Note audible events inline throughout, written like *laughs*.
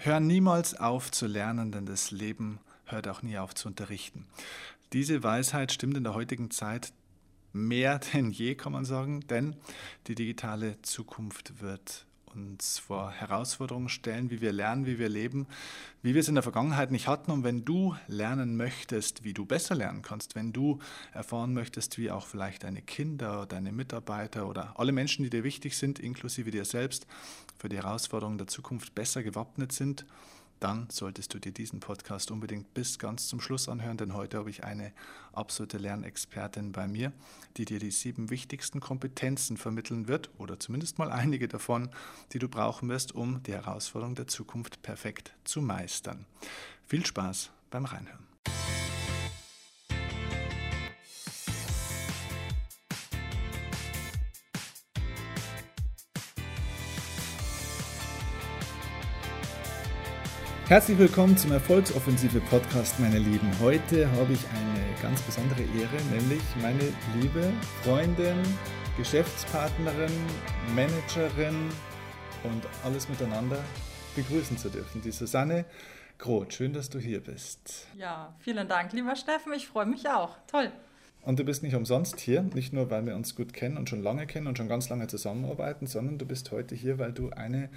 Hör niemals auf zu lernen, denn das Leben hört auch nie auf zu unterrichten. Diese Weisheit stimmt in der heutigen Zeit mehr *laughs* denn je, kann man sagen, denn die digitale Zukunft wird uns vor Herausforderungen stellen, wie wir lernen, wie wir leben, wie wir es in der Vergangenheit nicht hatten. Und wenn du lernen möchtest, wie du besser lernen kannst, wenn du erfahren möchtest, wie auch vielleicht deine Kinder, deine Mitarbeiter oder alle Menschen, die dir wichtig sind, inklusive dir selbst, für die Herausforderungen der Zukunft besser gewappnet sind, dann solltest du dir diesen Podcast unbedingt bis ganz zum Schluss anhören, denn heute habe ich eine absolute Lernexpertin bei mir, die dir die sieben wichtigsten Kompetenzen vermitteln wird oder zumindest mal einige davon, die du brauchen wirst, um die Herausforderung der Zukunft perfekt zu meistern. Viel Spaß beim Reinhören. Herzlich willkommen zum Erfolgsoffensive Podcast, meine Lieben. Heute habe ich eine ganz besondere Ehre, nämlich meine liebe Freundin, Geschäftspartnerin, Managerin und alles miteinander begrüßen zu dürfen. Die Susanne Groth. Schön, dass du hier bist. Ja, vielen Dank, lieber Steffen. Ich freue mich auch. Toll. Und du bist nicht umsonst hier, nicht nur, weil wir uns gut kennen und schon lange kennen und schon ganz lange zusammenarbeiten, sondern du bist heute hier, weil du eine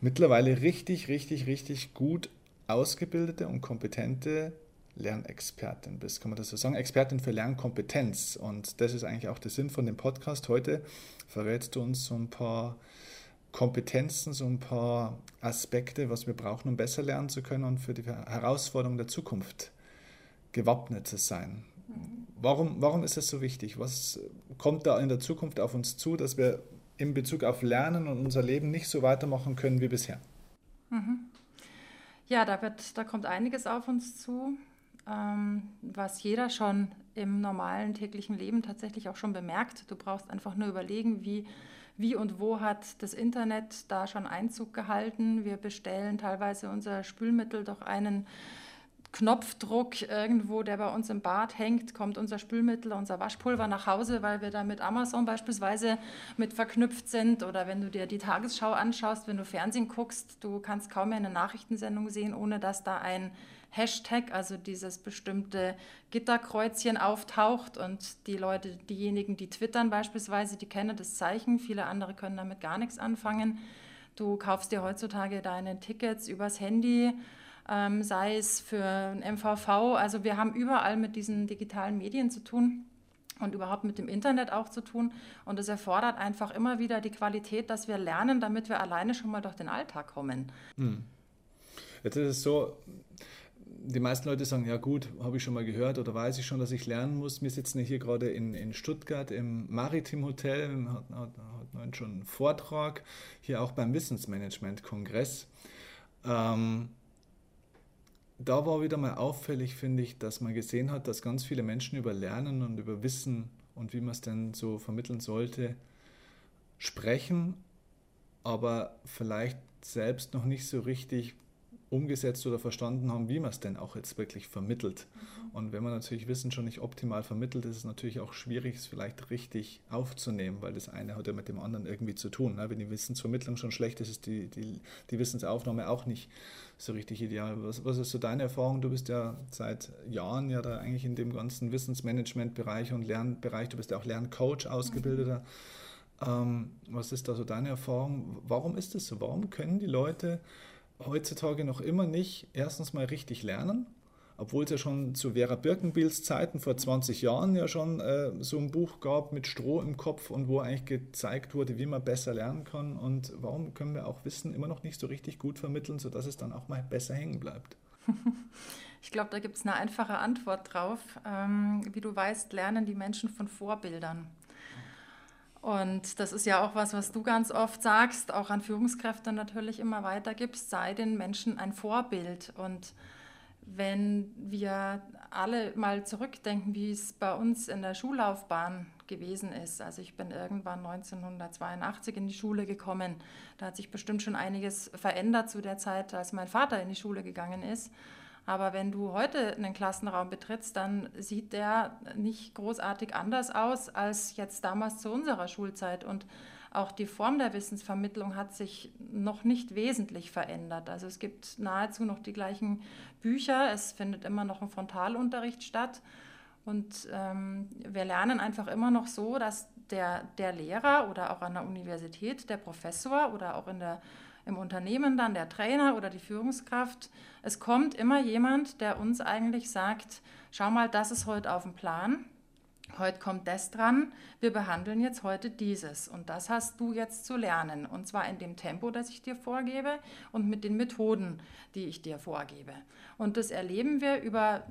mittlerweile richtig, richtig, richtig gut ausgebildete und kompetente Lernexpertin bist, kann man das so sagen? Expertin für Lernkompetenz. Und das ist eigentlich auch der Sinn von dem Podcast. Heute verrätst du uns so ein paar Kompetenzen, so ein paar Aspekte, was wir brauchen, um besser lernen zu können und für die Herausforderungen der Zukunft gewappnet zu sein. Warum, warum ist das so wichtig? Was kommt da in der Zukunft auf uns zu, dass wir in Bezug auf Lernen und unser Leben nicht so weitermachen können wie bisher? Mhm. Ja, da, wird, da kommt einiges auf uns zu, ähm, was jeder schon im normalen täglichen Leben tatsächlich auch schon bemerkt. Du brauchst einfach nur überlegen, wie, wie und wo hat das Internet da schon Einzug gehalten. Wir bestellen teilweise unser Spülmittel durch einen Knopfdruck irgendwo, der bei uns im Bad hängt, kommt unser Spülmittel, unser Waschpulver nach Hause, weil wir da mit Amazon beispielsweise mit verknüpft sind. Oder wenn du dir die Tagesschau anschaust, wenn du Fernsehen guckst, du kannst kaum mehr eine Nachrichtensendung sehen, ohne dass da ein Hashtag, also dieses bestimmte Gitterkreuzchen auftaucht und die Leute, diejenigen, die twittern beispielsweise, die kennen das Zeichen, viele andere können damit gar nichts anfangen. Du kaufst dir heutzutage deine Tickets übers Handy ähm, sei es für ein MVV. Also wir haben überall mit diesen digitalen Medien zu tun und überhaupt mit dem Internet auch zu tun. Und es erfordert einfach immer wieder die Qualität, dass wir lernen, damit wir alleine schon mal durch den Alltag kommen. Hm. Jetzt ist es so, die meisten Leute sagen, ja gut, habe ich schon mal gehört oder weiß ich schon, dass ich lernen muss. Wir sitzen hier gerade in, in Stuttgart im Maritim Hotel, hatten, hatten schon einen Vortrag, hier auch beim Wissensmanagement-Kongress. Ähm, da war wieder mal auffällig, finde ich, dass man gesehen hat, dass ganz viele Menschen über Lernen und über Wissen und wie man es denn so vermitteln sollte, sprechen, aber vielleicht selbst noch nicht so richtig umgesetzt oder verstanden haben, wie man es denn auch jetzt wirklich vermittelt. Mhm. Und wenn man natürlich Wissen schon nicht optimal vermittelt, ist es natürlich auch schwierig, es vielleicht richtig aufzunehmen, weil das eine hat ja mit dem anderen irgendwie zu tun. Ne? Wenn die Wissensvermittlung schon schlecht ist, ist die, die, die Wissensaufnahme auch nicht so richtig ideal. Was, was ist so deine Erfahrung? Du bist ja seit Jahren ja da eigentlich in dem ganzen Wissensmanagement-Bereich und Lernbereich, du bist ja auch Lerncoach ausgebildeter. Mhm. Ähm, was ist da so deine Erfahrung? Warum ist das so? Warum können die Leute heutzutage noch immer nicht erstens mal richtig lernen, obwohl es ja schon zu Vera Birkenbilds Zeiten vor 20 Jahren ja schon äh, so ein Buch gab mit Stroh im Kopf und wo eigentlich gezeigt wurde, wie man besser lernen kann und warum können wir auch Wissen immer noch nicht so richtig gut vermitteln, sodass es dann auch mal besser hängen bleibt. *laughs* Ich glaube, da gibt es eine einfache Antwort drauf. Ähm, wie du weißt, lernen die Menschen von Vorbildern. Und das ist ja auch was, was du ganz oft sagst, auch an Führungskräfte natürlich immer weitergibst, sei den Menschen ein Vorbild. Und wenn wir alle mal zurückdenken, wie es bei uns in der Schullaufbahn gewesen ist. Also ich bin irgendwann 1982 in die Schule gekommen. Da hat sich bestimmt schon einiges verändert zu der Zeit, als mein Vater in die Schule gegangen ist. Aber wenn du heute einen Klassenraum betrittst, dann sieht der nicht großartig anders aus als jetzt damals zu unserer Schulzeit. Und auch die Form der Wissensvermittlung hat sich noch nicht wesentlich verändert. Also es gibt nahezu noch die gleichen Bücher, es findet immer noch ein Frontalunterricht statt. Und ähm, wir lernen einfach immer noch so, dass der, der Lehrer oder auch an der Universität, der Professor oder auch in der, im Unternehmen dann der Trainer oder die Führungskraft, es kommt immer jemand, der uns eigentlich sagt, schau mal, das ist heute auf dem Plan. Heute kommt das dran, wir behandeln jetzt heute dieses. Und das hast du jetzt zu lernen. Und zwar in dem Tempo, das ich dir vorgebe und mit den Methoden, die ich dir vorgebe. Und das erleben wir über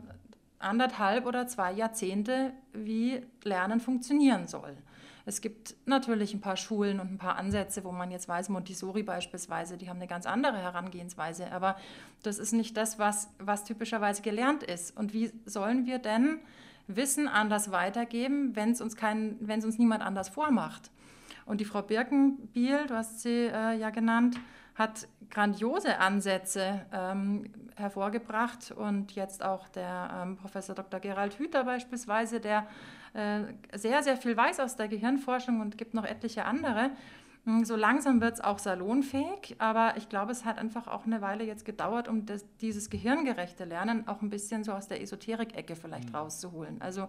anderthalb oder zwei Jahrzehnte, wie Lernen funktionieren soll. Es gibt natürlich ein paar Schulen und ein paar Ansätze, wo man jetzt weiß, Montessori beispielsweise, die haben eine ganz andere Herangehensweise, aber das ist nicht das, was, was typischerweise gelernt ist. Und wie sollen wir denn Wissen anders weitergeben, wenn es uns, uns niemand anders vormacht. Und die Frau Birkenbiel, du hast sie äh, ja genannt, hat grandiose Ansätze ähm, hervorgebracht und jetzt auch der ähm, Professor Dr. Gerald Hüther beispielsweise, der sehr, sehr viel weiß aus der Gehirnforschung und gibt noch etliche andere. Hm, so langsam wird es auch salonfähig, aber ich glaube, es hat einfach auch eine Weile jetzt gedauert, um das, dieses gehirngerechte Lernen auch ein bisschen so aus der Esoterik-Ecke vielleicht mhm. rauszuholen. Also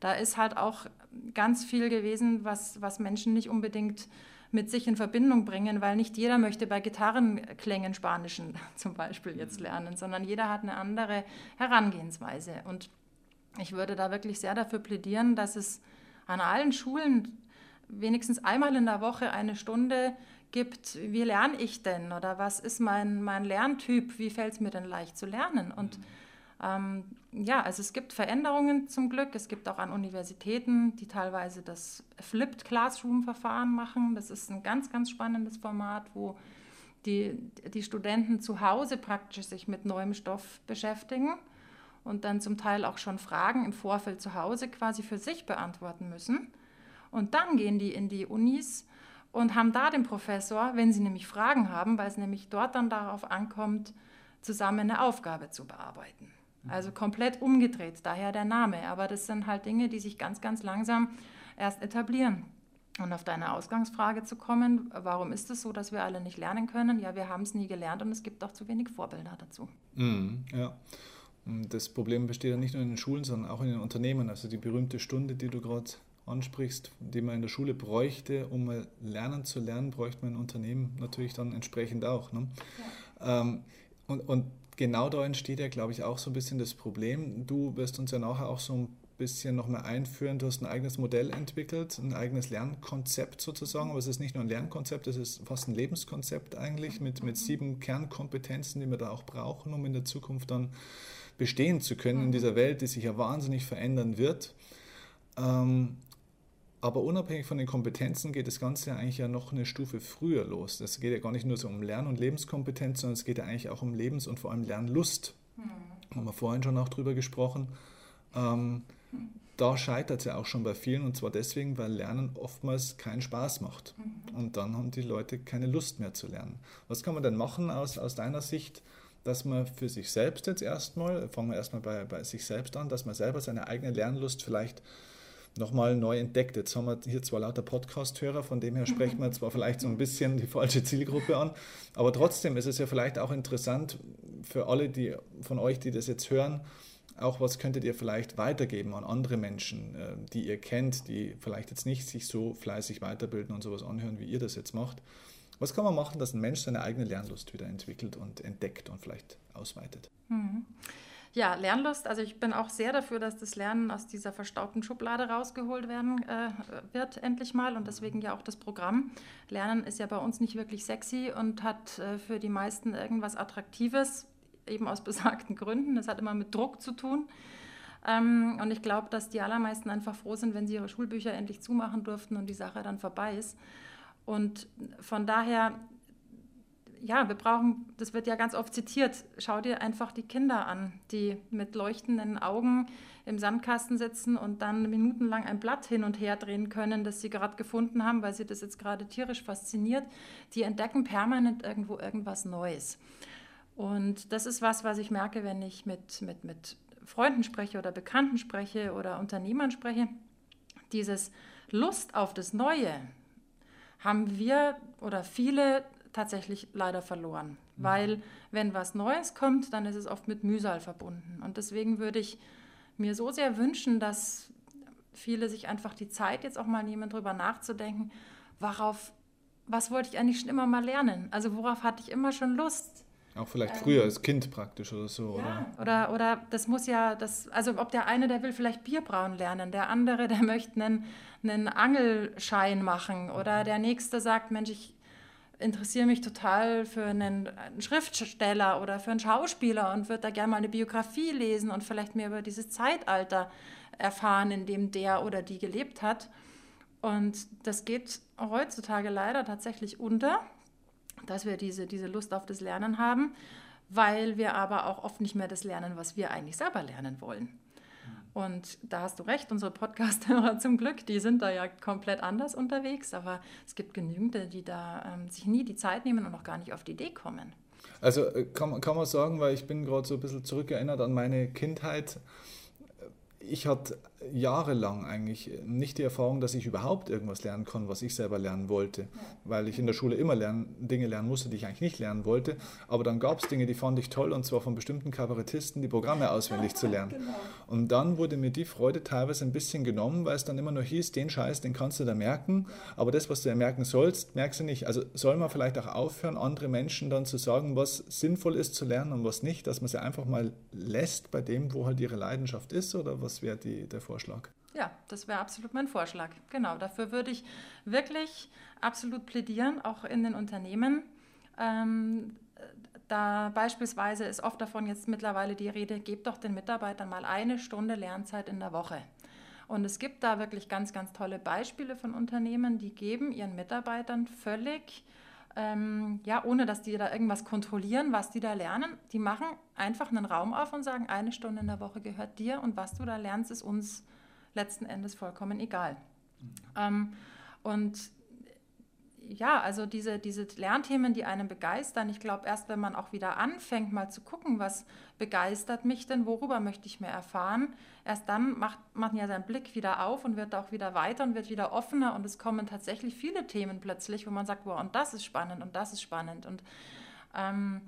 da ist halt auch ganz viel gewesen, was, was Menschen nicht unbedingt mit sich in Verbindung bringen, weil nicht jeder möchte bei Gitarrenklängen Spanischen *laughs* zum Beispiel jetzt mhm. lernen, sondern jeder hat eine andere Herangehensweise. Und ich würde da wirklich sehr dafür plädieren, dass es an allen Schulen wenigstens einmal in der Woche eine Stunde gibt, wie lerne ich denn oder was ist mein, mein Lerntyp, wie fällt es mir denn leicht zu lernen? Und ähm, ja, also es gibt Veränderungen zum Glück. Es gibt auch an Universitäten, die teilweise das Flipped Classroom-Verfahren machen. Das ist ein ganz, ganz spannendes Format, wo die, die Studenten zu Hause praktisch sich mit neuem Stoff beschäftigen und dann zum Teil auch schon Fragen im Vorfeld zu Hause quasi für sich beantworten müssen. Und dann gehen die in die Unis und haben da den Professor, wenn sie nämlich Fragen haben, weil es nämlich dort dann darauf ankommt, zusammen eine Aufgabe zu bearbeiten. Mhm. Also komplett umgedreht, daher der Name. Aber das sind halt Dinge, die sich ganz, ganz langsam erst etablieren. Und auf deine Ausgangsfrage zu kommen, warum ist es so, dass wir alle nicht lernen können? Ja, wir haben es nie gelernt und es gibt auch zu wenig Vorbilder dazu. Mm, ja. Das Problem besteht ja nicht nur in den Schulen, sondern auch in den Unternehmen. Also die berühmte Stunde, die du gerade ansprichst, die man in der Schule bräuchte, um mal lernen zu lernen, bräuchte man ein Unternehmen natürlich dann entsprechend auch. Ne? Ja. Ähm, und, und genau da entsteht ja, glaube ich, auch so ein bisschen das Problem. Du wirst uns ja nachher auch so ein bisschen nochmal einführen. Du hast ein eigenes Modell entwickelt, ein eigenes Lernkonzept sozusagen, aber es ist nicht nur ein Lernkonzept, es ist fast ein Lebenskonzept eigentlich mit, mit sieben Kernkompetenzen, die wir da auch brauchen, um in der Zukunft dann bestehen zu können in mhm. dieser Welt, die sich ja wahnsinnig verändern wird. Ähm, aber unabhängig von den Kompetenzen geht das Ganze eigentlich ja noch eine Stufe früher los. Das geht ja gar nicht nur so um Lern- und Lebenskompetenz, sondern es geht ja eigentlich auch um Lebens- und vor allem Lernlust. Mhm. Haben wir vorhin schon auch drüber gesprochen. Ähm, da scheitert es ja auch schon bei vielen und zwar deswegen, weil Lernen oftmals keinen Spaß macht. Mhm. Und dann haben die Leute keine Lust mehr zu lernen. Was kann man denn machen aus, aus deiner Sicht, dass man für sich selbst jetzt erstmal, fangen wir erstmal bei, bei sich selbst an, dass man selber seine eigene Lernlust vielleicht nochmal neu entdeckt. Jetzt haben wir hier zwar lauter Podcast-Hörer, von dem her sprechen wir zwar vielleicht so ein bisschen die falsche Zielgruppe an, aber trotzdem ist es ja vielleicht auch interessant für alle die, von euch, die das jetzt hören, auch was könntet ihr vielleicht weitergeben an andere Menschen, äh, die ihr kennt, die vielleicht jetzt nicht sich so fleißig weiterbilden und sowas anhören, wie ihr das jetzt macht. Was kann man machen, dass ein Mensch seine eigene Lernlust wieder entwickelt und entdeckt und vielleicht ausweitet? Mhm. Ja, Lernlust. Also ich bin auch sehr dafür, dass das Lernen aus dieser verstaubten Schublade rausgeholt werden äh, wird, endlich mal. Und deswegen ja auch das Programm. Lernen ist ja bei uns nicht wirklich sexy und hat äh, für die meisten irgendwas Attraktives, eben aus *laughs* besagten Gründen. Das hat immer mit Druck zu tun. Ähm, und ich glaube, dass die allermeisten einfach froh sind, wenn sie ihre Schulbücher endlich zumachen durften und die Sache dann vorbei ist. Und von daher ja, wir brauchen, das wird ja ganz oft zitiert, schau dir einfach die Kinder an, die mit leuchtenden Augen im Sandkasten sitzen und dann minutenlang ein Blatt hin und her drehen können, das sie gerade gefunden haben, weil sie das jetzt gerade tierisch fasziniert. Die entdecken permanent irgendwo irgendwas Neues. Und das ist was, was ich merke, wenn ich mit, mit, mit Freunden spreche oder Bekannten spreche oder Unternehmern spreche. Dieses Lust auf das Neue, haben wir oder viele tatsächlich leider verloren. Mhm. Weil wenn was Neues kommt, dann ist es oft mit Mühsal verbunden. Und deswegen würde ich mir so sehr wünschen, dass viele sich einfach die Zeit jetzt auch mal nehmen, darüber nachzudenken, worauf, was wollte ich eigentlich schon immer mal lernen? Also worauf hatte ich immer schon Lust? Auch vielleicht ähm, früher als Kind praktisch oder so, ja, oder? Oder, oder das muss ja, das, also ob der eine, der will vielleicht Bierbrauen lernen, der andere, *laughs* der möchte einen, einen Angelschein machen oder der nächste sagt, Mensch, ich interessiere mich total für einen, einen Schriftsteller oder für einen Schauspieler und würde da gerne mal eine Biografie lesen und vielleicht mehr über dieses Zeitalter erfahren, in dem der oder die gelebt hat. Und das geht heutzutage leider tatsächlich unter, dass wir diese, diese Lust auf das Lernen haben, weil wir aber auch oft nicht mehr das lernen, was wir eigentlich selber lernen wollen. Und da hast du recht, unsere Podcast-Hörer *laughs* zum Glück, die sind da ja komplett anders unterwegs, aber es gibt genügend, die da ähm, sich nie die Zeit nehmen und noch gar nicht auf die Idee kommen. Also äh, kann, kann man sagen, weil ich bin gerade so ein bisschen zurückerinnert an meine Kindheit, ich hatte jahrelang eigentlich nicht die Erfahrung, dass ich überhaupt irgendwas lernen kann, was ich selber lernen wollte, weil ich in der Schule immer lernen, Dinge lernen musste, die ich eigentlich nicht lernen wollte. Aber dann gab es Dinge, die fand ich toll, und zwar von bestimmten Kabarettisten, die Programme *laughs* auswendig zu lernen. Genau. Und dann wurde mir die Freude teilweise ein bisschen genommen, weil es dann immer nur hieß, den Scheiß, den kannst du da merken, aber das, was du ja merken sollst, merkst du nicht. Also soll man vielleicht auch aufhören, andere Menschen dann zu sagen, was sinnvoll ist zu lernen und was nicht, dass man sie einfach mal lässt bei dem, wo halt ihre Leidenschaft ist, oder was wäre der Vorschlag? Ja, das wäre absolut mein Vorschlag. Genau, dafür würde ich wirklich absolut plädieren, auch in den Unternehmen. Ähm, da beispielsweise ist oft davon jetzt mittlerweile die Rede, gebt doch den Mitarbeitern mal eine Stunde Lernzeit in der Woche. Und es gibt da wirklich ganz, ganz tolle Beispiele von Unternehmen, die geben ihren Mitarbeitern völlig, ähm, ja, ohne dass die da irgendwas kontrollieren, was die da lernen. Die machen einfach einen Raum auf und sagen, eine Stunde in der Woche gehört dir und was du da lernst, ist uns letzten Endes vollkommen egal. Mhm. Ähm, und ja, also diese, diese Lernthemen, die einen begeistern, ich glaube, erst wenn man auch wieder anfängt, mal zu gucken, was begeistert mich denn, worüber möchte ich mehr erfahren, erst dann macht man ja seinen Blick wieder auf und wird auch wieder weiter und wird wieder offener und es kommen tatsächlich viele Themen plötzlich, wo man sagt, wow, und das ist spannend und das ist spannend und ähm,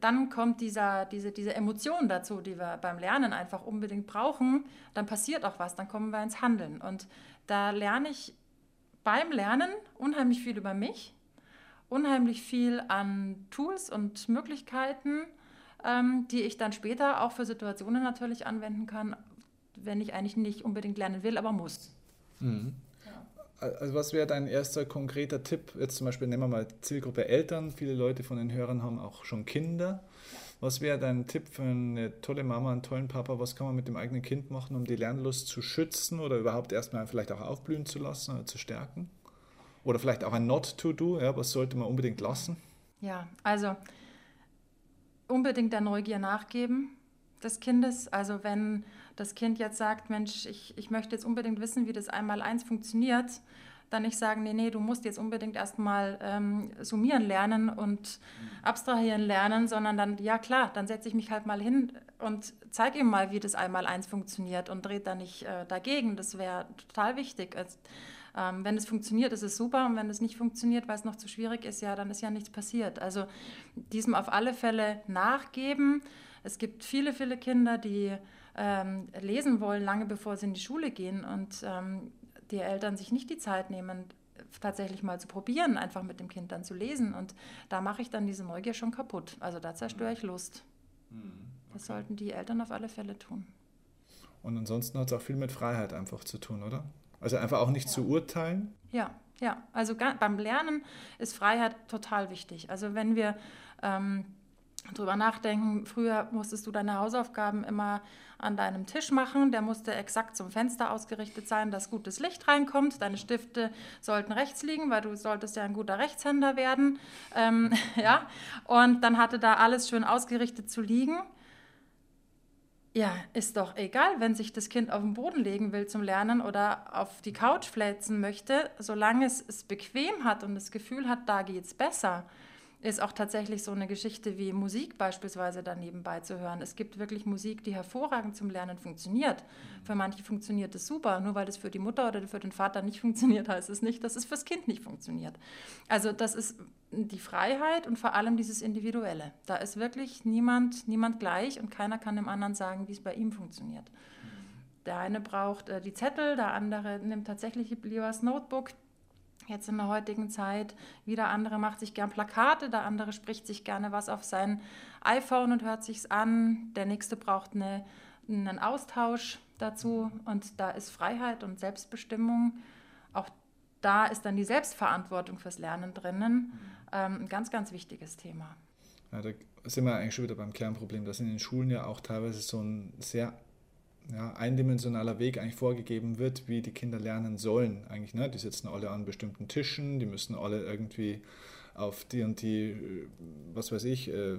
dann kommt dieser, diese, diese Emotion dazu, die wir beim Lernen einfach unbedingt brauchen. Dann passiert auch was, dann kommen wir ins Handeln. Und da lerne ich beim Lernen unheimlich viel über mich, unheimlich viel an Tools und Möglichkeiten, ähm, die ich dann später auch für Situationen natürlich anwenden kann, wenn ich eigentlich nicht unbedingt lernen will, aber muss. Mhm. Also was wäre dein erster konkreter Tipp? Jetzt zum Beispiel nehmen wir mal Zielgruppe Eltern. Viele Leute von den Hörern haben auch schon Kinder. Was wäre dein Tipp für eine tolle Mama, einen tollen Papa? Was kann man mit dem eigenen Kind machen, um die Lernlust zu schützen oder überhaupt erstmal vielleicht auch aufblühen zu lassen oder zu stärken? Oder vielleicht auch ein Not-to-Do, ja, was sollte man unbedingt lassen? Ja, also unbedingt der Neugier nachgeben des Kindes. Also wenn das Kind jetzt sagt, Mensch, ich, ich möchte jetzt unbedingt wissen, wie das Einmal-Eins funktioniert, dann nicht sagen, nee, nee, du musst jetzt unbedingt erstmal ähm, summieren lernen und abstrahieren lernen, sondern dann, ja klar, dann setze ich mich halt mal hin und zeige ihm mal, wie das Einmal-Eins funktioniert und dreht da nicht äh, dagegen. Das wäre total wichtig. Also, ähm, wenn es funktioniert, ist es super und wenn es nicht funktioniert, weil es noch zu schwierig ist, ja, dann ist ja nichts passiert. Also diesem auf alle Fälle nachgeben. Es gibt viele, viele Kinder, die ähm, lesen wollen, lange bevor sie in die Schule gehen und ähm, die Eltern sich nicht die Zeit nehmen, tatsächlich mal zu probieren, einfach mit dem Kind dann zu lesen. Und da mache ich dann diese Neugier schon kaputt. Also da zerstöre ich Lust. Mhm, okay. Das sollten die Eltern auf alle Fälle tun. Und ansonsten hat es auch viel mit Freiheit einfach zu tun, oder? Also einfach auch nicht ja. zu urteilen. Ja, ja. Also beim Lernen ist Freiheit total wichtig. Also wenn wir ähm, drüber nachdenken. Früher musstest du deine Hausaufgaben immer an deinem Tisch machen. Der musste exakt zum Fenster ausgerichtet sein, dass gutes Licht reinkommt. Deine Stifte sollten rechts liegen, weil du solltest ja ein guter Rechtshänder werden. Ähm, *laughs* ja, und dann hatte da alles schön ausgerichtet zu liegen. Ja, ist doch egal, wenn sich das Kind auf den Boden legen will zum Lernen oder auf die Couch fläzen möchte, solange es es bequem hat und das Gefühl hat, da geht es besser ist auch tatsächlich so eine Geschichte wie Musik beispielsweise daneben beizuhören. Es gibt wirklich Musik, die hervorragend zum Lernen funktioniert. Für manche funktioniert es super. Nur weil es für die Mutter oder für den Vater nicht *laughs* funktioniert, heißt es nicht, dass es fürs Kind nicht funktioniert. Also das ist die Freiheit und vor allem dieses Individuelle. Da ist wirklich niemand, niemand gleich und keiner kann dem anderen sagen, wie es bei ihm funktioniert. Der eine braucht äh, die Zettel, der andere nimmt tatsächlich lieber das Notebook jetzt in der heutigen Zeit. Wieder andere macht sich gern Plakate, der andere spricht sich gerne was auf sein iPhone und hört sich's an. Der nächste braucht eine, einen Austausch dazu und da ist Freiheit und Selbstbestimmung. Auch da ist dann die Selbstverantwortung fürs Lernen drinnen. Ähm, ein ganz, ganz wichtiges Thema. Ja, da sind wir eigentlich schon wieder beim Kernproblem, dass in den Schulen ja auch teilweise so ein sehr ja, eindimensionaler Weg eigentlich vorgegeben wird, wie die Kinder lernen sollen. Eigentlich, ne? Die sitzen alle an bestimmten Tischen, die müssen alle irgendwie auf die und die, äh, was weiß ich, äh,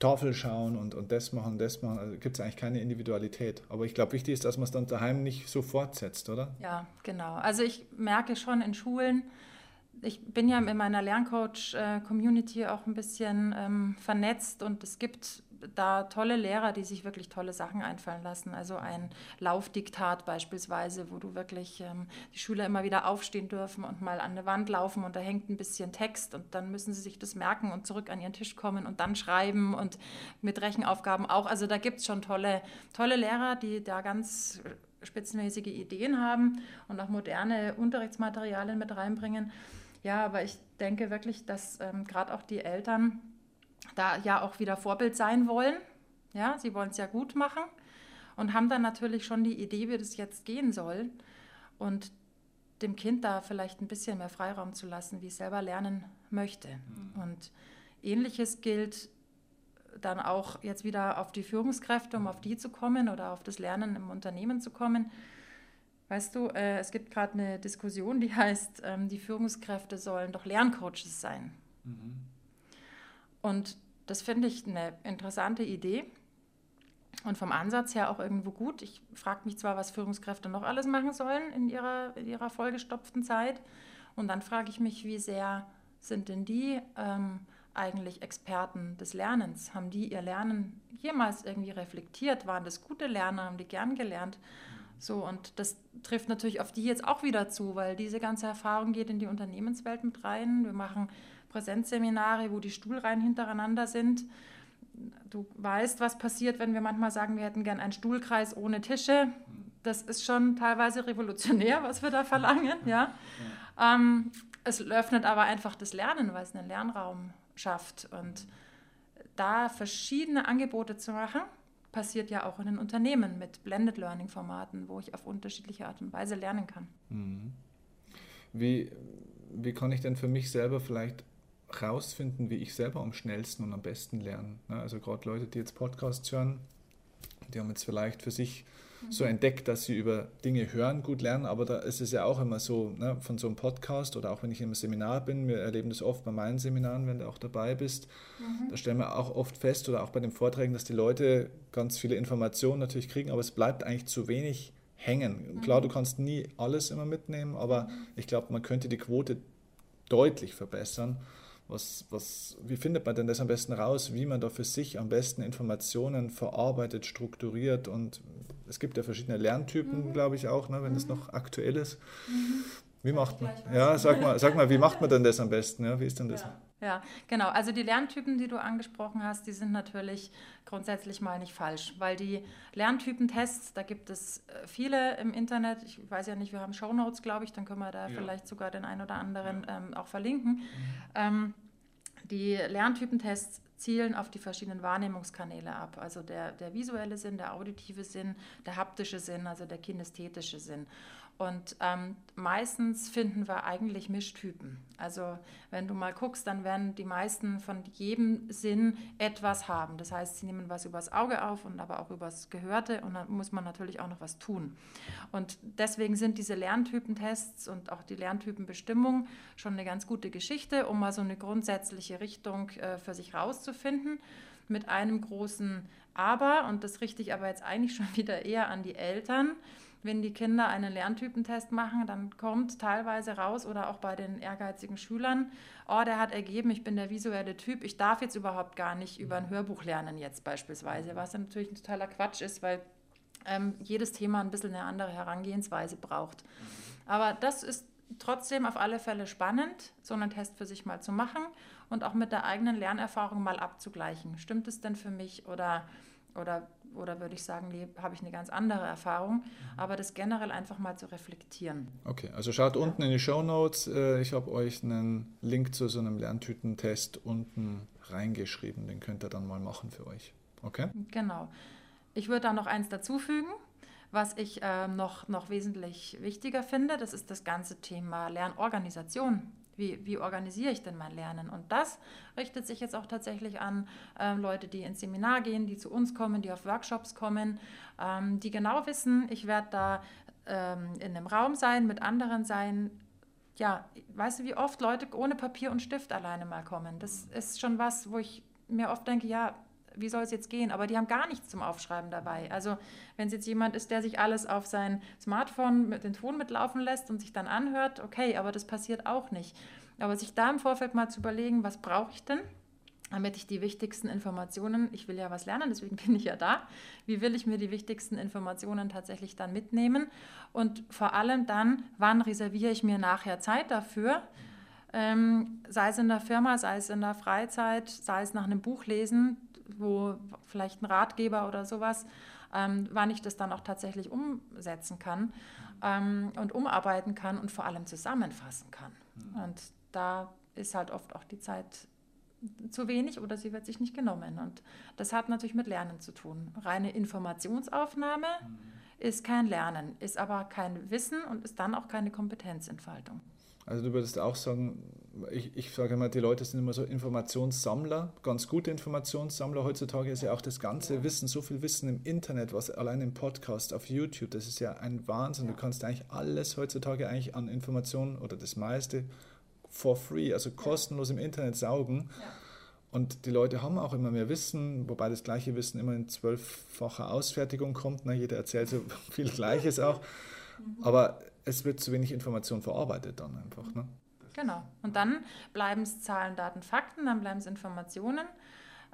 Tafel schauen und, und das machen, das machen. Also gibt es eigentlich keine Individualität. Aber ich glaube, wichtig ist, dass man es dann daheim nicht so fortsetzt, oder? Ja, genau. Also ich merke schon in Schulen, ich bin ja in meiner Lerncoach-Community auch ein bisschen ähm, vernetzt und es gibt da tolle Lehrer, die sich wirklich tolle Sachen einfallen lassen. Also ein Laufdiktat beispielsweise, wo du wirklich ähm, die Schüler immer wieder aufstehen dürfen und mal an eine Wand laufen und da hängt ein bisschen Text und dann müssen sie sich das merken und zurück an ihren Tisch kommen und dann schreiben und mit Rechenaufgaben auch. Also da gibt es schon tolle, tolle Lehrer, die da ganz spitzenmäßige Ideen haben und auch moderne Unterrichtsmaterialien mit reinbringen. Ja, aber ich denke wirklich, dass ähm, gerade auch die Eltern da ja auch wieder Vorbild sein wollen. Ja, sie wollen es ja gut machen und haben dann natürlich schon die Idee, wie das jetzt gehen soll. Und dem Kind da vielleicht ein bisschen mehr Freiraum zu lassen, wie es selber lernen möchte. Mhm. Und ähnliches gilt dann auch jetzt wieder auf die Führungskräfte, um auf die zu kommen oder auf das Lernen im Unternehmen zu kommen. Weißt du, äh, es gibt gerade eine Diskussion, die *laughs* heißt, ähm, die Führungskräfte sollen doch Lerncoaches sein. Mhm. Und das finde ich eine interessante Idee und vom Ansatz her auch irgendwo gut. Ich frage mich zwar, was Führungskräfte noch alles machen sollen in ihrer, in ihrer vollgestopften Zeit. Und dann frage ich mich, wie sehr sind denn die ähm, eigentlich Experten des Lernens? Haben die ihr Lernen jemals irgendwie reflektiert? Waren das gute Lerner? Haben die gern gelernt? So, und das trifft natürlich auf die jetzt auch wieder zu, weil diese ganze Erfahrung geht in die Unternehmenswelt mit rein. Wir machen Präsenzseminare, wo die Stuhlreihen hintereinander sind. Du weißt, was passiert, wenn wir manchmal sagen, wir hätten gern einen Stuhlkreis ohne Tische. Das ist schon teilweise revolutionär, was wir da verlangen. Ja? Ähm, es öffnet aber einfach das Lernen, weil es einen Lernraum schafft. Und da verschiedene Angebote zu machen, passiert ja auch in den Unternehmen mit Blended Learning Formaten, wo ich auf unterschiedliche Art und Weise lernen kann. Mhm. Wie, wie kann ich denn für mich selber vielleicht rausfinden, wie ich selber am schnellsten und am besten lerne. Ne? Also gerade Leute, die jetzt Podcasts hören, die haben jetzt vielleicht für sich so mhm. entdeckt, dass sie über Dinge hören, gut lernen, aber da ist es ja auch immer so, ne, von so einem Podcast oder auch wenn ich im Seminar bin, wir erleben das oft bei meinen Seminaren, wenn du auch dabei bist, mhm. da stellen wir auch oft fest oder auch bei den Vorträgen, dass die Leute ganz viele Informationen natürlich kriegen, aber es bleibt eigentlich zu wenig hängen. Mhm. Klar, du kannst nie alles immer mitnehmen, aber mhm. ich glaube, man könnte die Quote deutlich verbessern. Was, was, wie findet man denn das am besten raus, wie man da für sich am besten Informationen verarbeitet, strukturiert und es gibt ja verschiedene Lerntypen, mhm. glaube ich auch, ne, wenn es mhm. noch aktuell ist. Mhm. Wie macht man? Ja, sag mal, sag mal, wie *laughs* macht man denn das am besten? Ja, wie ist denn das? Ja. Ja, genau. Also die Lerntypen, die du angesprochen hast, die sind natürlich grundsätzlich mal nicht falsch, weil die Lerntypentests, da gibt es äh, viele im Internet. Ich weiß ja nicht, wir haben Shownotes, glaube ich, dann können wir da ja. vielleicht sogar den einen oder anderen ähm, auch verlinken. Mhm. Ähm, die Lerntypentests zielen auf die verschiedenen Wahrnehmungskanäle ab. Also der, der visuelle Sinn, der auditive Sinn, der haptische Sinn, also der kinästhetische Sinn. Und ähm, meistens finden wir eigentlich Mischtypen. Also wenn du mal guckst, dann werden die meisten von jedem Sinn etwas haben. Das heißt, sie nehmen was übers Auge auf und aber auch übers Gehörte und dann muss man natürlich auch noch was tun. Und deswegen sind diese Lerntypentests und auch die Lerntypenbestimmung schon eine ganz gute Geschichte, um mal so eine grundsätzliche Richtung äh, für sich rauszufinden. Mit einem großen Aber, und das richte ich aber jetzt eigentlich *laughs* schon wieder eher an die Eltern wenn die Kinder einen Lerntypentest machen, dann kommt teilweise raus oder auch bei den ehrgeizigen Schülern, oh, der hat ergeben, ich bin der visuelle Typ, ich darf jetzt überhaupt gar nicht über ein Hörbuch lernen jetzt beispielsweise, was dann natürlich ein totaler Quatsch ist, weil ähm, jedes Thema ein bisschen eine andere Herangehensweise braucht. Aber das ist trotzdem auf alle Fälle spannend, so einen Test für sich mal zu machen und auch mit der eigenen Lernerfahrung mal abzugleichen. Stimmt es denn für mich oder, oder, oder würde ich sagen, habe ich eine ganz andere Erfahrung, aber das generell einfach mal zu reflektieren. Okay, also schaut ja. unten in die Show Notes. Äh, ich habe euch einen Link zu so einem Lerntütentest unten reingeschrieben. Den könnt ihr dann mal machen für euch. Okay? Genau. Ich würde da noch eins dazufügen. Was ich äh, noch, noch wesentlich wichtiger finde, das ist das ganze Thema Lernorganisation. Wie, wie organisiere ich denn mein Lernen? Und das richtet sich jetzt auch tatsächlich an äh, Leute, die ins Seminar gehen, die zu uns kommen, die auf Workshops kommen, ähm, die genau wissen, ich werde da ähm, in einem Raum sein, mit anderen sein. Ja, weißt du, wie oft Leute ohne Papier und Stift alleine mal kommen? Das ist schon was, wo ich mir oft denke, ja, wie soll es jetzt gehen? Aber die haben gar nichts zum Aufschreiben dabei. Also wenn es jetzt jemand ist, der sich alles auf sein Smartphone mit dem Ton mitlaufen lässt und sich dann anhört, okay, aber das passiert auch nicht. Aber sich da im Vorfeld mal zu überlegen, was brauche ich denn? damit ich die wichtigsten Informationen, ich will ja was lernen, deswegen *laughs* bin ich ja da, wie will ich mir die wichtigsten Informationen tatsächlich dann mitnehmen und vor allem dann, wann reserviere ich mir nachher Zeit dafür, ähm, sei es in der Firma, sei es in der Freizeit, sei es nach einem Buch lesen, wo vielleicht ein Ratgeber oder sowas, ähm, wann ich das dann auch tatsächlich umsetzen kann ähm, und umarbeiten kann und vor allem zusammenfassen kann. Mhm. Und da ist halt oft auch die Zeit zu wenig oder sie wird sich nicht genommen. Und das hat natürlich mit Lernen zu tun. Reine Informationsaufnahme mhm. ist kein Lernen, ist aber kein Wissen und ist dann auch keine Kompetenzentfaltung. Also du würdest auch sagen, ich, ich sage immer, die Leute sind immer so Informationssammler, ganz gute Informationssammler. Heutzutage ist ja auch das ganze Wissen, so viel Wissen im Internet, was allein im Podcast, auf YouTube, das ist ja ein Wahnsinn. Du kannst eigentlich alles heutzutage eigentlich an Informationen oder das meiste for free, also kostenlos im Internet saugen. Und die Leute haben auch immer mehr Wissen, wobei das gleiche Wissen immer in zwölffacher Ausfertigung kommt. Ne? Jeder erzählt so *laughs* viel Gleiches auch. Mhm. Aber es wird zu wenig Information verarbeitet dann einfach. Ne? Genau. Und dann bleiben es Zahlen, Daten, Fakten, dann bleiben es Informationen.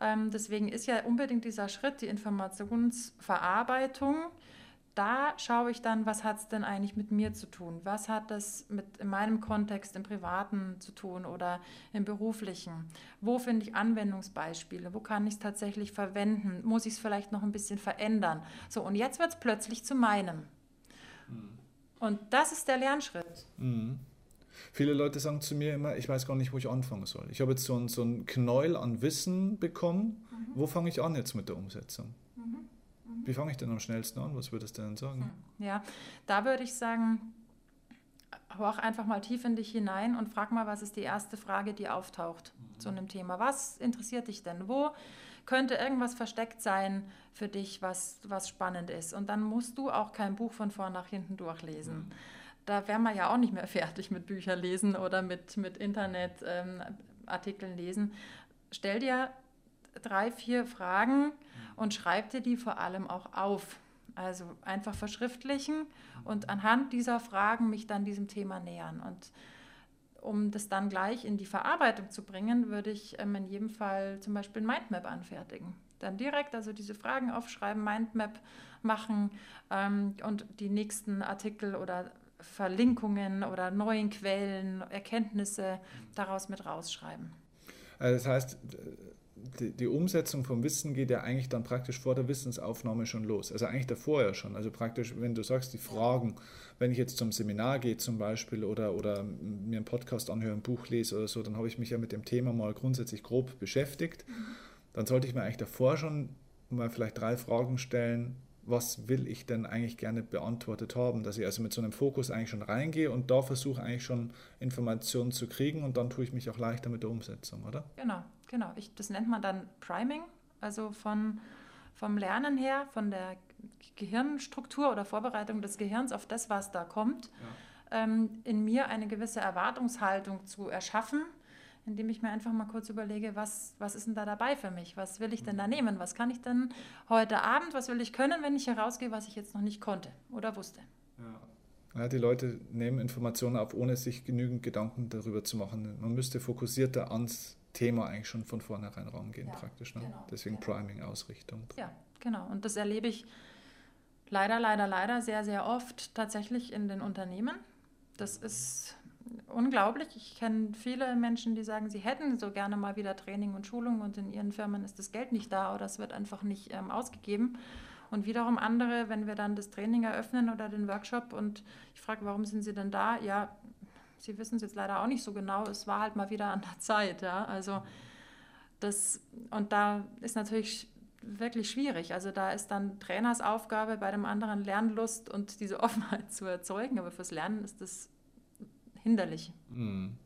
Ähm, deswegen ist ja unbedingt dieser Schritt, die Informationsverarbeitung. Da schaue ich dann, was hat es denn eigentlich mit mir zu tun? Was hat das mit in meinem Kontext im Privaten zu tun oder im Beruflichen? Wo finde ich Anwendungsbeispiele? Wo kann ich es tatsächlich verwenden? Muss ich es vielleicht noch ein bisschen verändern? So, und jetzt wird es plötzlich zu meinem. Mhm. Und das ist der Lernschritt. Mhm. Viele Leute sagen zu mir immer, ich weiß gar nicht, wo ich anfangen soll. Ich habe jetzt so ein, so ein Knäuel an Wissen bekommen. Mhm. Wo fange ich an jetzt mit der Umsetzung? Mhm. Mhm. Wie fange ich denn am schnellsten an? Was würdest du denn sagen? Hm. Ja, da würde ich sagen, hör einfach mal tief in dich hinein und frag mal, was ist die erste Frage, die auftaucht zu einem Thema. Was interessiert dich denn? Wo könnte irgendwas versteckt sein für dich, was, was spannend ist? Und dann musst du auch kein Buch von vorn nach hinten durchlesen. Mhm da wären wir ja auch nicht mehr *laughs* fertig mit Büchern lesen oder mit, mit Internetartikeln ähm, lesen. Stell dir drei, vier Fragen und schreib dir die vor allem auch auf. Also einfach verschriftlichen und anhand dieser Fragen mich dann diesem Thema nähern. Und um das dann gleich in die Verarbeitung zu bringen, würde ich ähm, in jedem Fall zum Beispiel ein Mindmap anfertigen. Dann direkt also diese Fragen aufschreiben, Mindmap machen ähm, und die nächsten Artikel oder Verlinkungen oder neuen Quellen, Erkenntnisse daraus mit rausschreiben. Also das heißt, die, die, Umsetzung vom Wissen geht ja eigentlich dann praktisch vor der Wissensaufnahme schon los. Also eigentlich davor ja schon. Also praktisch, wenn du sagst, die Fragen, wenn ich jetzt zum Seminar gehe zum Beispiel oder, oder mir einen Podcast anhöre, ein Buch lese oder so, dann habe ich mich ja mit dem Thema mal grundsätzlich grob beschäftigt. Mhm. Dann sollte ich mir eigentlich davor schon mal vielleicht drei Fragen stellen, was will ich denn eigentlich gerne beantwortet haben, dass ich also mit so einem Fokus eigentlich schon reingehe und da versuche eigentlich schon Informationen zu kriegen und dann tue ich mich auch leichter mit der Umsetzung, oder? Genau, genau. Ich, das nennt man dann Priming, also von, vom Lernen her, von der Gehirnstruktur oder Vorbereitung des Gehirns auf das, was da kommt, ja. ähm, in mir eine gewisse Erwartungshaltung zu erschaffen indem ich mir einfach mal kurz überlege, was, was ist denn da dabei für mich? Was will ich denn da mhm. nehmen? Was kann ich denn heute Abend, was will ich können, wenn ich herausgehe, was ich jetzt noch nicht konnte oder wusste? Ja. ja. die Leute nehmen Informationen auf, ohne sich genügend Gedanken darüber zu machen. Man müsste fokussierter ans Thema eigentlich schon von vornherein rangehen, ja, praktisch. Ne? Genau, Deswegen genau. Priming-Ausrichtung. Ja, genau. Und das erlebe ich leider, leider, leider sehr, sehr oft tatsächlich in den Unternehmen. Das ist unglaublich. Ich kenne viele Menschen, die sagen, sie hätten so gerne mal wieder Training und Schulung und in ihren Firmen ist das Geld nicht da oder es wird einfach nicht ähm, ausgegeben. Und wiederum andere, wenn wir dann das Training eröffnen oder den Workshop und ich frage, warum sind Sie denn da? Ja, Sie wissen es jetzt leider auch nicht so genau. Es war halt mal wieder an der Zeit. Ja? Also das, und da ist natürlich wirklich schwierig. Also da ist dann Trainers Aufgabe, bei dem anderen Lernlust und diese *laughs* Offenheit zu erzeugen. Aber fürs Lernen ist das hinderlich. Mhm.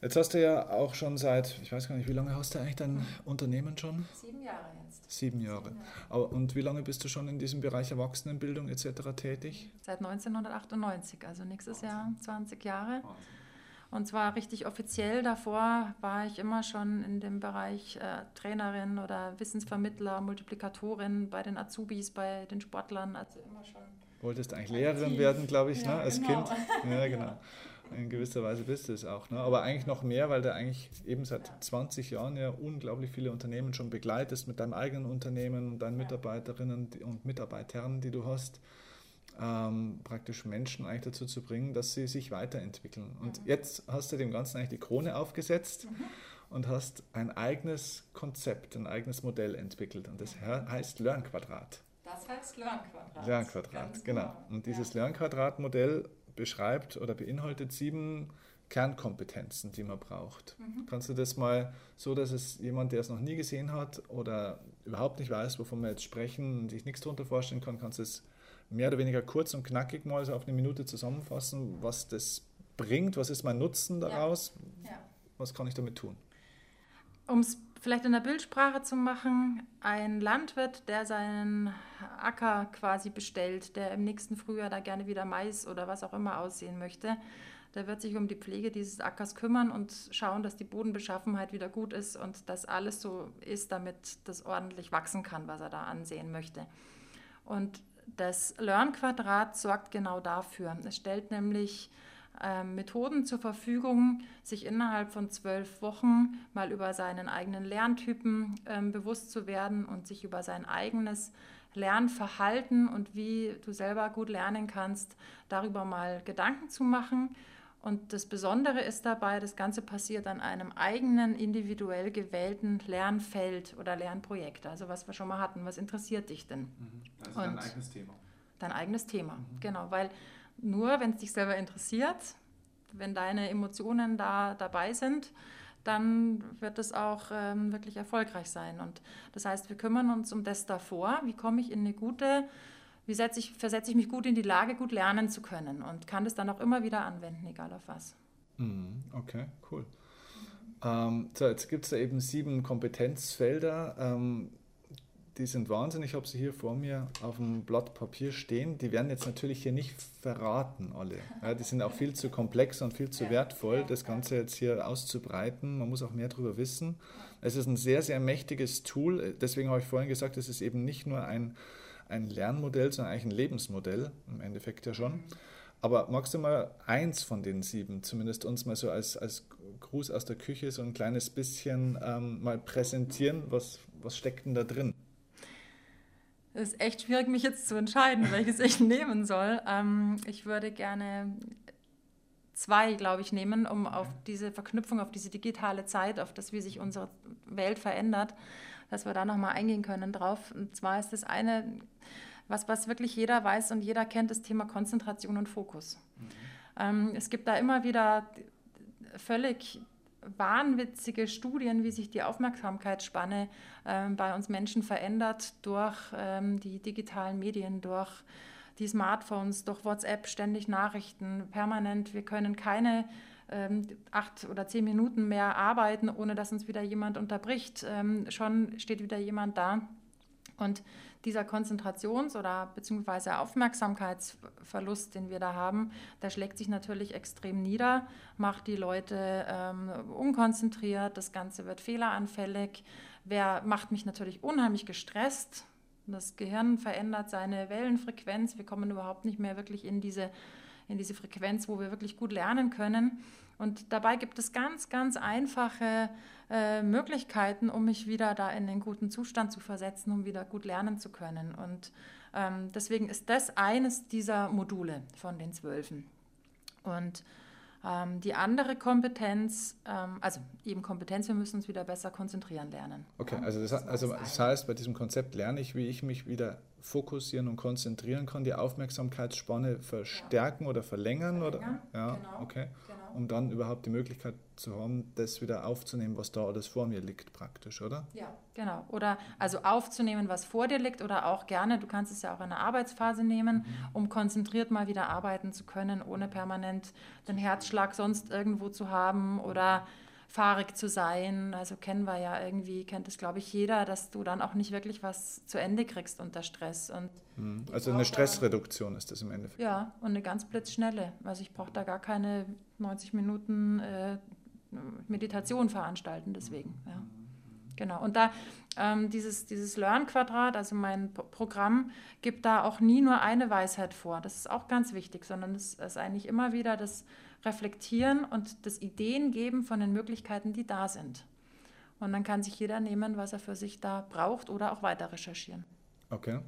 Jetzt hast du ja auch schon seit, ich weiß gar nicht, wie lange hast du eigentlich dein Unternehmen schon? Sieben Jahre. Sieben Jahre. Und wie lange bist du schon in diesem Bereich Erwachsenenbildung etc. tätig? Seit 1998, also nächstes. Jahr 20 Jahre. Und zwar richtig offiziell. Davor war ich immer schon in dem Bereich äh, Trainerin oder Wissensvermittler, Multiplikatorin bei den Azubis, bei den Sportlern. Also immer schon. Wolltest eigentlich Lehrerin werden, glaube ich, ne, ja, ne, als genau. Kind. Ja, genau. In gewisser Weise bist du es auch. Ne? Aber eigentlich noch mehr, weil du eigentlich eben seit 20 Jahren ja unglaublich viele Unternehmen schon begleitest mit deinem eigenen Unternehmen und deinen Mitarbeiterinnen und Mitarbeitern, die du hast ähm, praktisch Menschen eigentlich dazu zu bringen, dass sie sich weiterentwickeln. Und mhm. jetzt hast du dem Ganzen eigentlich die Krone aufgesetzt mhm. und hast ein eigenes Konzept, ein eigenes Modell entwickelt. Und das heißt Lernquadrat. Das heißt Lernquadrat. Lernquadrat, genau. genau. Und dieses ja. Lernquadrat-Modell beschreibt oder beinhaltet sieben Kernkompetenzen, die man braucht. Mhm. Kannst du das mal so, dass es jemand, der es noch nie gesehen hat oder überhaupt nicht weiß, wovon wir jetzt sprechen und sich nichts darunter vorstellen kann, kannst du es mehr oder weniger kurz und knackig mal so auf eine Minute zusammenfassen, was das bringt, was ist mein Nutzen daraus, ja. Ja. was kann ich damit tun? Um es vielleicht in der Bildsprache zu machen, ein Landwirt, der seinen Acker quasi bestellt, der im nächsten Frühjahr da gerne wieder Mais oder was auch immer aussehen möchte, der wird sich um die Pflege dieses Ackers kümmern und schauen, dass die Bodenbeschaffenheit wieder gut ist und dass alles so ist, damit das ordentlich wachsen kann, was er da ansehen möchte. Und das Learn-Quadrat sorgt genau dafür. Es stellt nämlich Methoden zur Verfügung, sich innerhalb von zwölf Wochen mal über seinen eigenen Lerntypen äh, bewusst zu werden und sich über sein eigenes Lernverhalten und wie du selber gut lernen kannst, darüber mal Gedanken zu machen und das Besondere ist dabei, das Ganze passiert an einem eigenen individuell gewählten Lernfeld oder Lernprojekt. Also was wir schon mal hatten, was interessiert dich denn? Mhm. Also dein eigenes Thema. Dein eigenes Thema, mhm. genau. Weil nur wenn es dich selber interessiert, wenn deine Emotionen da dabei sind, dann wird es auch ähm, wirklich erfolgreich sein. Und das heißt, wir kümmern uns um das davor. Wie komme ich in eine gute wie ich, versetze ich mich gut in die Lage, gut lernen zu können und kann das dann auch immer wieder anwenden, egal auf was. Mhm, okay, cool. Ähm, so, jetzt gibt es da eben sieben Kompetenzfelder. Ähm, die sind Wahnsinn. Ich habe sie hier vor mir auf dem Blatt Papier stehen. Die werden jetzt natürlich hier nicht verraten, alle. Ja, die sind auch viel zu komplex und viel zu wertvoll, das Ganze jetzt hier auszubreiten. Man muss auch mehr darüber wissen. Es ist ein sehr, sehr mächtiges Tool. Deswegen habe ich vorhin gesagt, es ist eben nicht nur ein ein Lernmodell, sondern eigentlich ein Lebensmodell, im Endeffekt ja schon. Aber magst du mal eins von den sieben, zumindest uns mal so als, als Gruß aus der Küche, so ein kleines bisschen ähm, mal präsentieren? Was, was steckt denn da drin? Es ist echt schwierig, mich jetzt zu entscheiden, welches ich nehmen soll. Ähm, ich würde gerne zwei, glaube ich, nehmen, um auf diese Verknüpfung, auf diese digitale Zeit, auf das, wie sich unsere Welt verändert, dass wir da nochmal eingehen können drauf. Und zwar ist das eine, was, was wirklich jeder weiß und jeder kennt, das Thema Konzentration und Fokus. Mhm. Ähm, es gibt da immer wieder völlig wahnwitzige Studien, wie sich die Aufmerksamkeitsspanne ähm, bei uns Menschen verändert durch ähm, die digitalen Medien, durch die Smartphones, durch WhatsApp, ständig Nachrichten, permanent. Wir können keine ähm, acht oder zehn Minuten mehr arbeiten, ohne dass uns wieder jemand unterbricht. Ähm, schon steht wieder jemand da. Und dieser Konzentrations- oder beziehungsweise Aufmerksamkeitsverlust, den wir da haben, der schlägt sich natürlich extrem nieder, macht die Leute ähm, unkonzentriert, das Ganze wird fehleranfällig, wer macht mich natürlich unheimlich gestresst, Das Gehirn verändert seine Wellenfrequenz. Wir kommen überhaupt nicht mehr wirklich in diese, in diese Frequenz, wo wir wirklich gut lernen können. Und dabei gibt es ganz, ganz einfache äh, Möglichkeiten, um mich wieder da in den guten Zustand zu versetzen, um wieder gut lernen zu können. Und ähm, deswegen ist das eines dieser Module von den Zwölfen. Und ähm, die andere Kompetenz, ähm, also eben Kompetenz, wir müssen uns wieder besser konzentrieren lernen. Okay, also das, also das heißt, bei diesem Konzept lerne ich, wie ich mich wieder fokussieren und konzentrieren kann, die Aufmerksamkeitsspanne verstärken ja. oder verlängern, verlängern, oder? Ja, genau, okay. Genau. Um dann überhaupt die Möglichkeit zu haben, das wieder aufzunehmen, was da alles vor mir liegt, praktisch, oder? Ja, genau. Oder also aufzunehmen, was vor dir liegt, oder auch gerne, du kannst es ja auch in der Arbeitsphase nehmen, mhm. um konzentriert mal wieder arbeiten zu können, ohne permanent den Herzschlag sonst irgendwo zu haben oder fahrig zu sein. Also kennen wir ja irgendwie, kennt es glaube ich jeder, dass du dann auch nicht wirklich was zu Ende kriegst unter Stress. Und mhm. also eine Stressreduktion ist das im Endeffekt. Ja, und eine ganz blitzschnelle. Also ich brauche da gar keine 90 Minuten äh, Meditation veranstalten deswegen. Ja. Genau. Und da ähm, dieses, dieses Learn-Quadrat, also mein Programm, gibt da auch nie nur eine Weisheit vor. Das ist auch ganz wichtig, sondern es ist eigentlich immer wieder das Reflektieren und das Ideen geben von den Möglichkeiten, die da sind. Und dann kann sich jeder nehmen, was er für sich da braucht oder auch weiter recherchieren. Okay.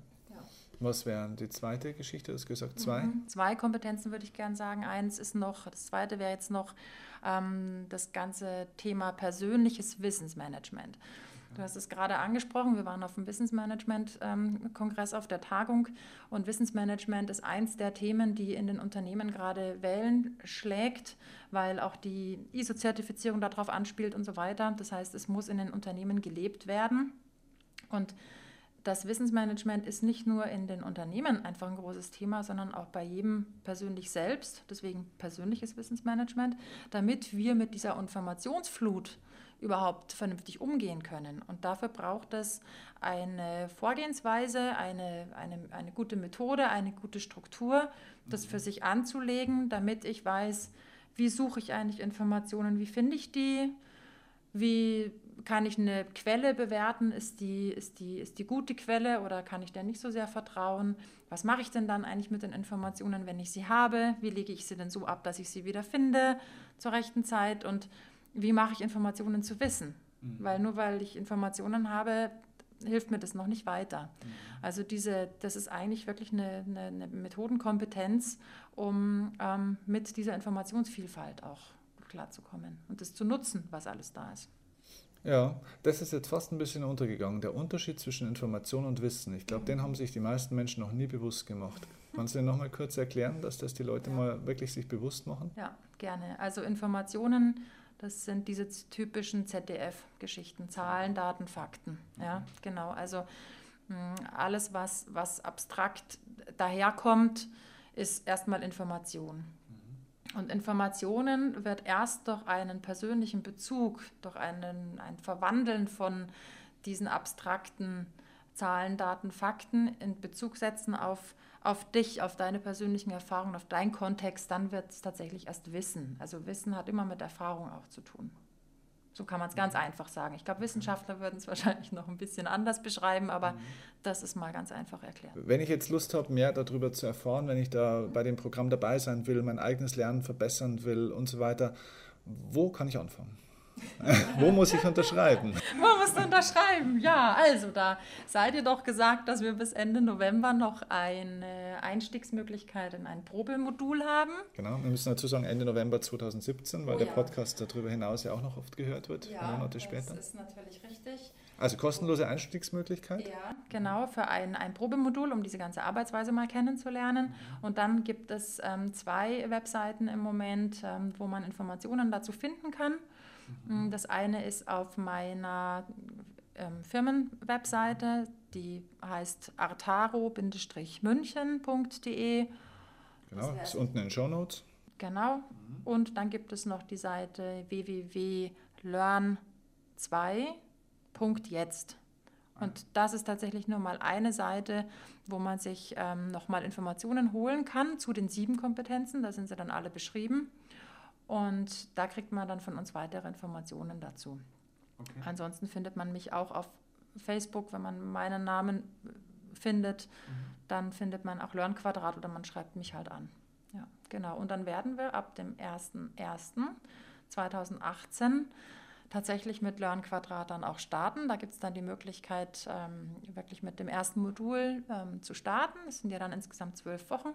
Was wäre die zweite Geschichte? Du hast gesagt zwei? Mhm. Zwei Kompetenzen würde ich gerne sagen. Eins ist noch, das zweite wäre jetzt noch ähm, das ganze Thema persönliches Wissensmanagement. Du hast es gerade angesprochen, wir waren auf dem Wissensmanagement-Kongress ähm, auf der Tagung und Wissensmanagement ist eins der Themen, die in den Unternehmen gerade Wellen schlägt, weil auch die ISO-Zertifizierung darauf anspielt und so weiter. Das heißt, es muss in den Unternehmen gelebt werden. Und das Wissensmanagement ist nicht nur in den Unternehmen einfach ein großes Thema, sondern auch bei jedem persönlich selbst, deswegen persönliches Wissensmanagement, damit wir mit dieser Informationsflut überhaupt vernünftig umgehen können. Und dafür braucht es eine Vorgehensweise, eine, eine, eine gute Methode, eine gute Struktur, das für sich anzulegen, damit ich weiß, wie suche ich eigentlich Informationen, wie finde ich die, wie kann ich eine Quelle bewerten? Ist die, ist, die, ist die gute Quelle oder kann ich der nicht so sehr vertrauen? Was mache ich denn dann eigentlich mit den Informationen, wenn ich sie habe? Wie lege ich sie denn so ab, dass ich sie wieder finde zur rechten Zeit? Und wie mache ich Informationen zu wissen? Mhm. Weil nur weil ich Informationen habe, hilft mir das noch nicht weiter. Mhm. Also diese, das ist eigentlich wirklich eine, eine, eine Methodenkompetenz, um ähm, mit dieser Informationsvielfalt auch klarzukommen und das zu nutzen, was alles da ist. Ja, das ist jetzt fast ein bisschen untergegangen. Der Unterschied zwischen Information und Wissen. Ich glaube, den haben sich die meisten Menschen noch nie bewusst gemacht. Kannst du dir nochmal kurz erklären, dass das die Leute ja. mal wirklich sich bewusst machen? Ja, gerne. Also Informationen, das sind diese typischen ZDF-Geschichten, Zahlen, Daten, Fakten. Ja, genau. Also hm, alles, was, was abstrakt daherkommt, ist erstmal Information. Und Informationen wird erst durch einen persönlichen Bezug, durch einen, ein Verwandeln von diesen abstrakten Zahlen, Daten, Fakten in Bezug setzen auf, auf dich, auf deine persönlichen Erfahrungen, auf deinen Kontext, dann wird es tatsächlich erst Wissen. Also Wissen hat immer mit Erfahrung auch zu tun. So kann man es ganz einfach sagen. Ich glaube, Wissenschaftler würden es *laughs* wahrscheinlich noch ein bisschen anders beschreiben, aber mhm. das ist mal ganz einfach erklärt. Wenn ich jetzt Lust habe, mehr darüber zu erfahren, wenn ich da bei dem Programm dabei sein will, mein eigenes Lernen verbessern will und so weiter, wo kann ich anfangen? Wo muss ich unterschreiben? Wo musst du unterschreiben? Ja, also da seid ihr doch gesagt, dass wir bis Ende November noch eine Einstiegsmöglichkeit in ein Probelmodul haben. Genau, wir müssen dazu sagen Ende November 2017, weil oh, der ja. Podcast darüber hinaus ja auch noch oft gehört wird, ja, Monate später. Das ist natürlich richtig. Also kostenlose Einstiegsmöglichkeit? Ja, genau, für ein, ein Probemodul, um diese ganze Arbeitsweise mal kennenzulernen. Mhm. Und dann gibt es ähm, zwei Webseiten im Moment, ähm, wo man Informationen dazu finden kann. Mhm. Das eine ist auf meiner ähm, Firmenwebseite, die heißt artaro-münchen.de. Genau, ist unten in den Show Notes. Genau. Mhm. Und dann gibt es noch die Seite www.learn2.jetzt. Und das ist tatsächlich nur mal eine Seite, wo man sich ähm, nochmal Informationen holen kann zu den sieben Kompetenzen. Da sind sie dann alle beschrieben. Und da kriegt man dann von uns weitere Informationen dazu. Okay. Ansonsten findet man mich auch auf Facebook, wenn man meinen Namen findet, mhm. dann findet man auch Lernquadrat oder man schreibt mich halt an. Ja, genau. Und dann werden wir ab dem 01.01.2018 tatsächlich mit Lernquadrat dann auch starten. Da gibt es dann die Möglichkeit, ähm, wirklich mit dem ersten Modul ähm, zu starten. Es sind ja dann insgesamt zwölf Wochen.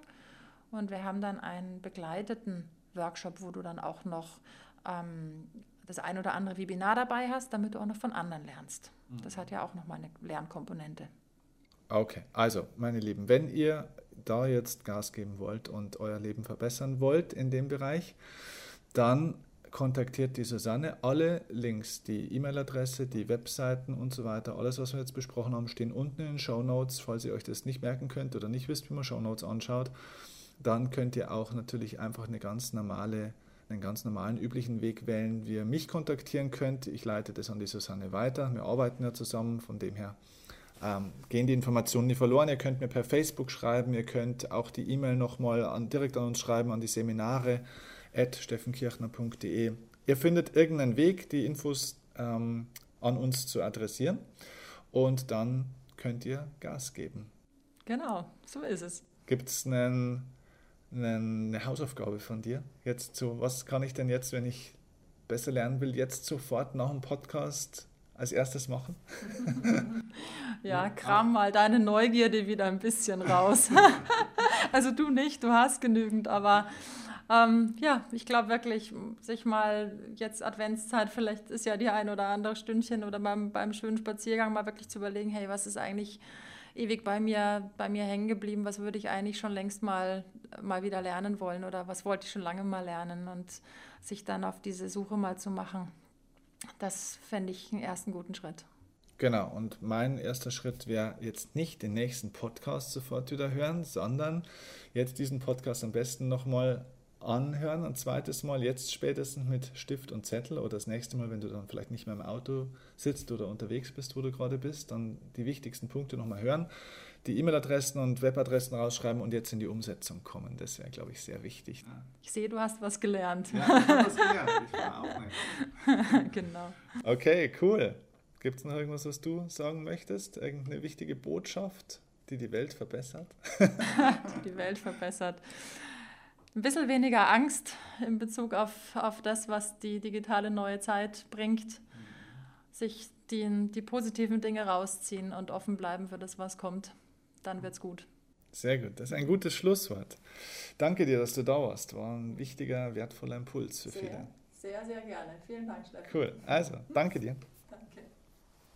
Und wir haben dann einen begleiteten Workshop, wo du dann auch noch ähm, das ein oder andere Webinar dabei hast, damit du auch noch von anderen lernst. Mhm. Das hat ja auch nochmal eine Lernkomponente. Okay, also meine Lieben, wenn ihr da jetzt Gas geben wollt und euer Leben verbessern wollt in dem Bereich, dann kontaktiert die Susanne. Alle Links, die E-Mail-Adresse, die Webseiten und so weiter, alles, was wir jetzt besprochen haben, stehen unten in den Show Notes. Falls ihr euch das nicht merken könnt oder nicht wisst, wie man Show Notes anschaut, dann könnt ihr auch natürlich einfach eine ganz normale, einen ganz normalen, üblichen Weg wählen, wie ihr mich kontaktieren könnt. Ich leite das an die Susanne weiter. Wir arbeiten ja zusammen, von dem her ähm, gehen die Informationen nie verloren. Ihr könnt mir per Facebook schreiben, ihr könnt auch die E-Mail nochmal an, direkt an uns schreiben, an die Seminare steffenkirchner.de. Ihr findet irgendeinen Weg, die Infos ähm, an uns zu adressieren und dann könnt ihr Gas geben. Genau, so ist es. Gibt es einen, eine Hausaufgabe von dir? Jetzt so, was kann ich denn jetzt, wenn ich besser lernen will, jetzt sofort nach dem Podcast als erstes machen? *laughs* ja, kram mal deine Neugierde wieder ein bisschen raus. *laughs* also du nicht, du hast genügend, aber ähm, ja, ich glaube wirklich, sich mal jetzt Adventszeit, vielleicht ist ja die ein oder andere Stündchen oder beim, beim schönen Spaziergang mal wirklich zu überlegen, hey, was ist eigentlich ewig bei mir, bei mir hängen geblieben, was würde ich eigentlich schon längst mal, mal wieder lernen wollen oder was wollte ich schon lange mal lernen und sich dann auf diese Suche mal zu machen. Das fände ich einen ersten guten Schritt. Genau, und mein erster Schritt wäre jetzt nicht den nächsten Podcast sofort wieder hören, sondern jetzt diesen Podcast am besten nochmal anhören, ein zweites Mal, jetzt spätestens mit Stift und Zettel oder das nächste Mal, wenn du dann vielleicht nicht mehr im Auto sitzt oder unterwegs bist, wo du gerade bist, dann die wichtigsten Punkte nochmal hören, die E-Mail-Adressen und Webadressen rausschreiben und jetzt in die Umsetzung kommen. Das wäre, glaube ich, sehr wichtig. Ich sehe, du hast was gelernt. Ja, ich habe was gelernt. Ich war auch nicht. *laughs* genau. Okay, cool. Gibt es noch irgendwas, was du sagen möchtest? Irgendeine wichtige Botschaft, die die Welt verbessert? die *laughs* die Welt verbessert ein bisschen weniger Angst in Bezug auf, auf das, was die digitale neue Zeit bringt. Sich die, die positiven Dinge rausziehen und offen bleiben für das, was kommt. Dann wird's gut. Sehr gut, das ist ein gutes Schlusswort. Danke dir, dass du da warst. War ein wichtiger, wertvoller Impuls für sehr, viele. Sehr, sehr gerne. Vielen Dank, Stefan. Cool. Also, danke dir. Danke.